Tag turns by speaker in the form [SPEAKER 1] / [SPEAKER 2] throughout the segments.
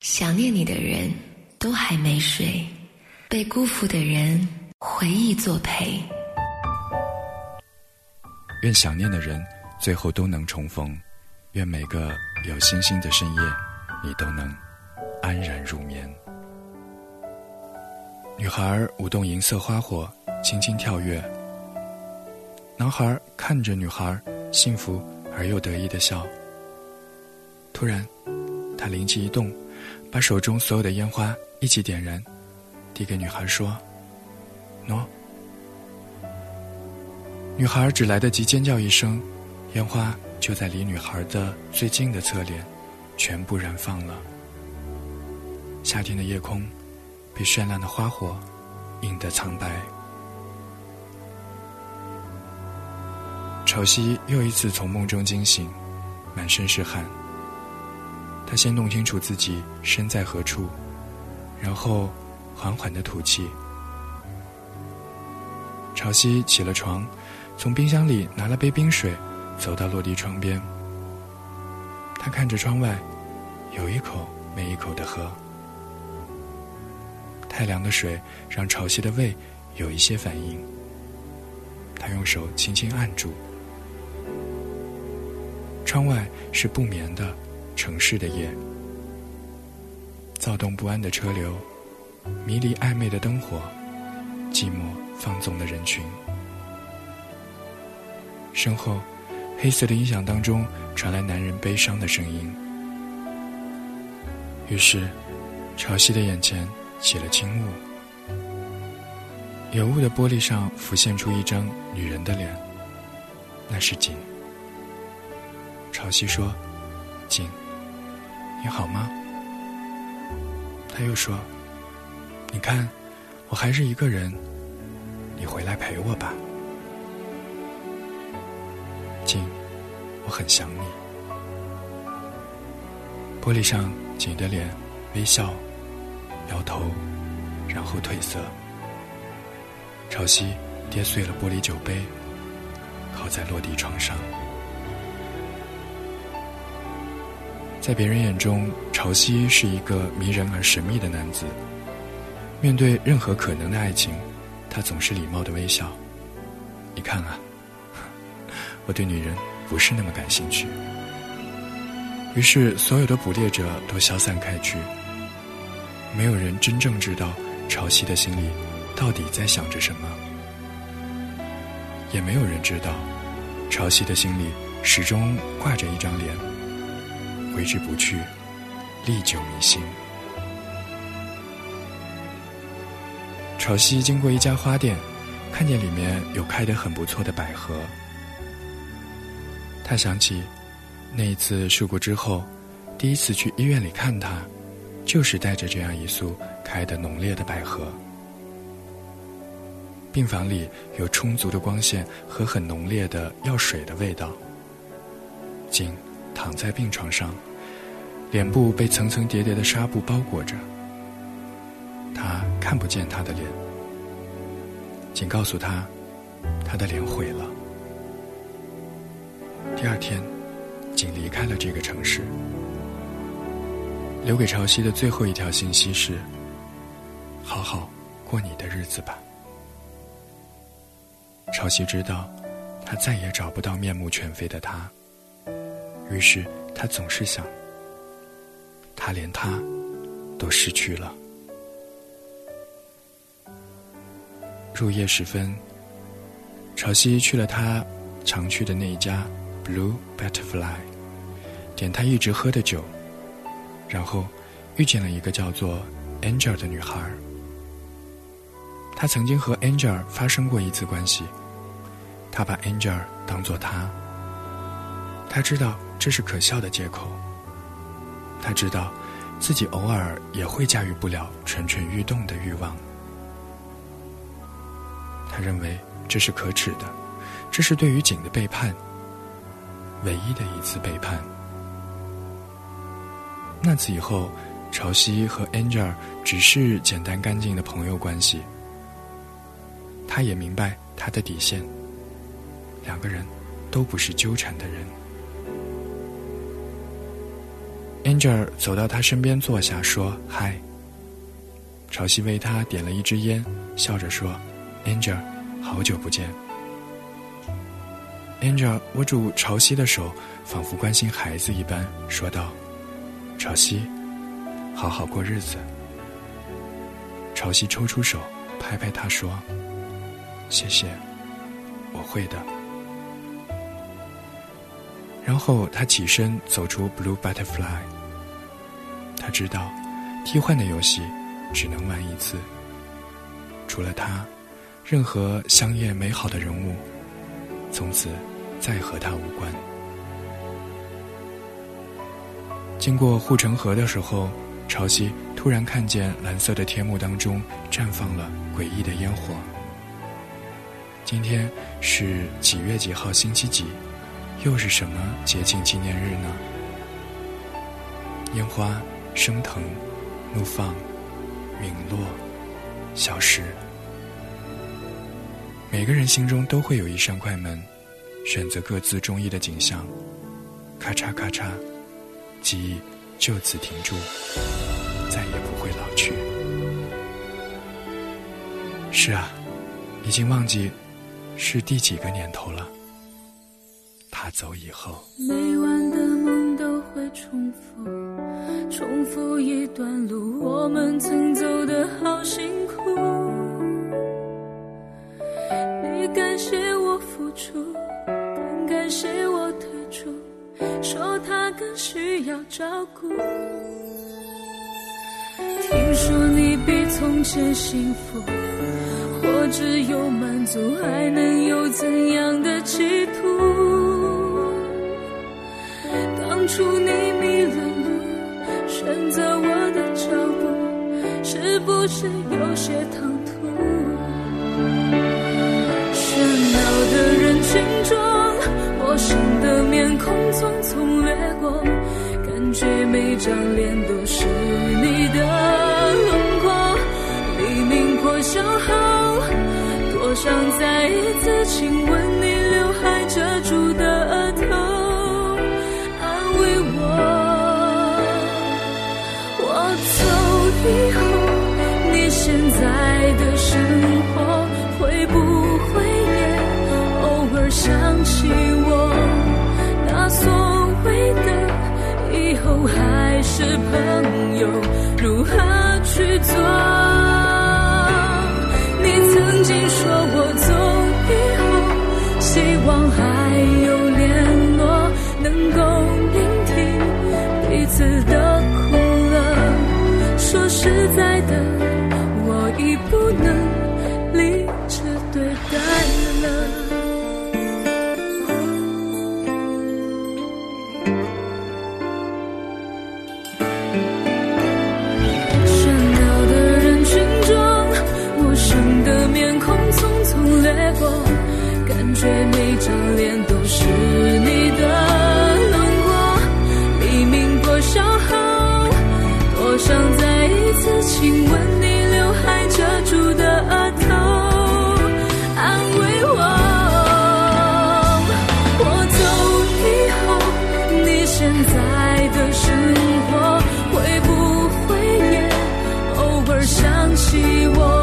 [SPEAKER 1] 想念你的人都还没睡，被辜负的人回忆作陪。
[SPEAKER 2] 愿想念的人最后都能重逢，愿每个有星星的深夜，你都能安然入眠。女孩舞动银色花火，轻轻跳跃。男孩看着女孩，幸福而又得意的笑。突然，他灵机一动。把手中所有的烟花一起点燃，递给女孩说：“喏。”女孩只来得及尖叫一声，烟花就在离女孩的最近的侧脸全部燃放了。夏天的夜空比绚烂的花火映得苍白。潮汐又一次从梦中惊醒，满身是汗。他先弄清楚自己身在何处，然后缓缓的吐气。潮汐起了床，从冰箱里拿了杯冰水，走到落地窗边。他看着窗外，有一口没一口的喝。太凉的水让潮汐的胃有一些反应。他用手轻轻按住。窗外是不眠的。城市的夜，躁动不安的车流，迷离暧昧的灯火，寂寞放纵的人群。身后，黑色的音响当中传来男人悲伤的声音。于是，潮汐的眼前起了轻雾，有雾的玻璃上浮现出一张女人的脸，那是景。潮汐说：“景。”你好吗？他又说：“你看，我还是一个人，你回来陪我吧。”景，我很想你。玻璃上，景的脸微笑，摇头，然后褪色。潮汐跌碎了玻璃酒杯，靠在落地窗上。在别人眼中，潮汐是一个迷人而神秘的男子。面对任何可能的爱情，他总是礼貌的微笑。你看啊，我对女人不是那么感兴趣。于是，所有的捕猎者都消散开去。没有人真正知道潮汐的心里到底在想着什么，也没有人知道潮汐的心里始终挂着一张脸。挥之不去，历久弥新。潮汐经过一家花店，看见里面有开得很不错的百合。他想起那一次事故之后，第一次去医院里看他，就是带着这样一束开得浓烈的百合。病房里有充足的光线和很浓烈的药水的味道。景躺在病床上，脸部被层层叠叠的纱布包裹着，他看不见他的脸。仅告诉他，他的脸毁了。第二天，仅离开了这个城市，留给潮汐的最后一条信息是：好好过你的日子吧。潮汐知道，他再也找不到面目全非的他。于是他总是想，他连他都失去了。入夜时分，潮汐去了他常去的那一家 Blue Butterfly，点他一直喝的酒，然后遇见了一个叫做 Angel 的女孩。他曾经和 Angel 发生过一次关系，他把 Angel 当做他，他知道。这是可笑的借口。他知道，自己偶尔也会驾驭不了蠢蠢欲动的欲望。他认为这是可耻的，这是对于景的背叛，唯一的一次背叛。那次以后，潮汐和 Angel 只是简单干净的朋友关系。他也明白他的底线，两个人都不是纠缠的人。Angel 走到他身边坐下，说：“嗨。”潮汐为他点了一支烟，笑着说：“Angel，好久不见。”Angel 握住潮汐的手，仿佛关心孩子一般，说道：“潮汐，好好过日子。”潮汐抽出手，拍拍他说：“谢谢，我会的。”然后他起身走出 Blue Butterfly。他知道，替换的游戏只能玩一次。除了他，任何香艳美好的人物，从此再和他无关。经过护城河的时候，潮汐突然看见蓝色的天幕当中绽放了诡异的烟火。今天是几月几号？星期几？又是什么节庆纪念日呢？烟花升腾、怒放、陨落、消失，每个人心中都会有一扇快门，选择各自中意的景象，咔嚓咔嚓，记忆就此停住，再也不会老去。是啊，已经忘记是第几个年头了。他走以后，
[SPEAKER 3] 重复一段路，我们曾走的好辛苦。你感谢我付出，更感谢我退出，说他更需要照顾。听说你比从前幸福，或只有满足，还能有怎样的企图？当初你迷了不是有些唐突？喧闹的人群中，陌生的面孔匆匆掠过，感觉每张脸都是你的轮廓。黎明破晓后，多想再一次亲吻你刘海遮住的额头。安慰我想起我？那所谓的以后还是朋友，如何去做？你曾经说我走以后，希望还有联络，能够聆听彼此的苦乐。说实。在的，我已不能理智对待了。感觉每张脸都是你的轮廓。黎明破晓后，多想再一。次亲吻你刘海遮住的额头，安慰我。我走以后，你现在的生活会不会也偶尔想起我？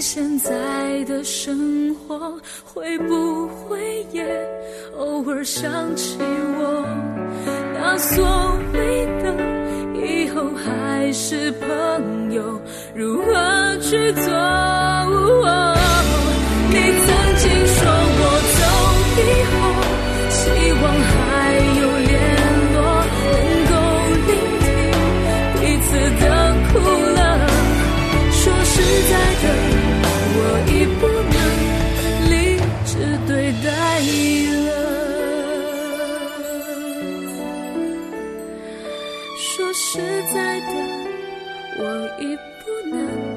[SPEAKER 3] 现在的生活会不会也偶尔想起我？那所谓的以后还是朋友，
[SPEAKER 1] 如何去做？你曾经说我说实在的，我已不能。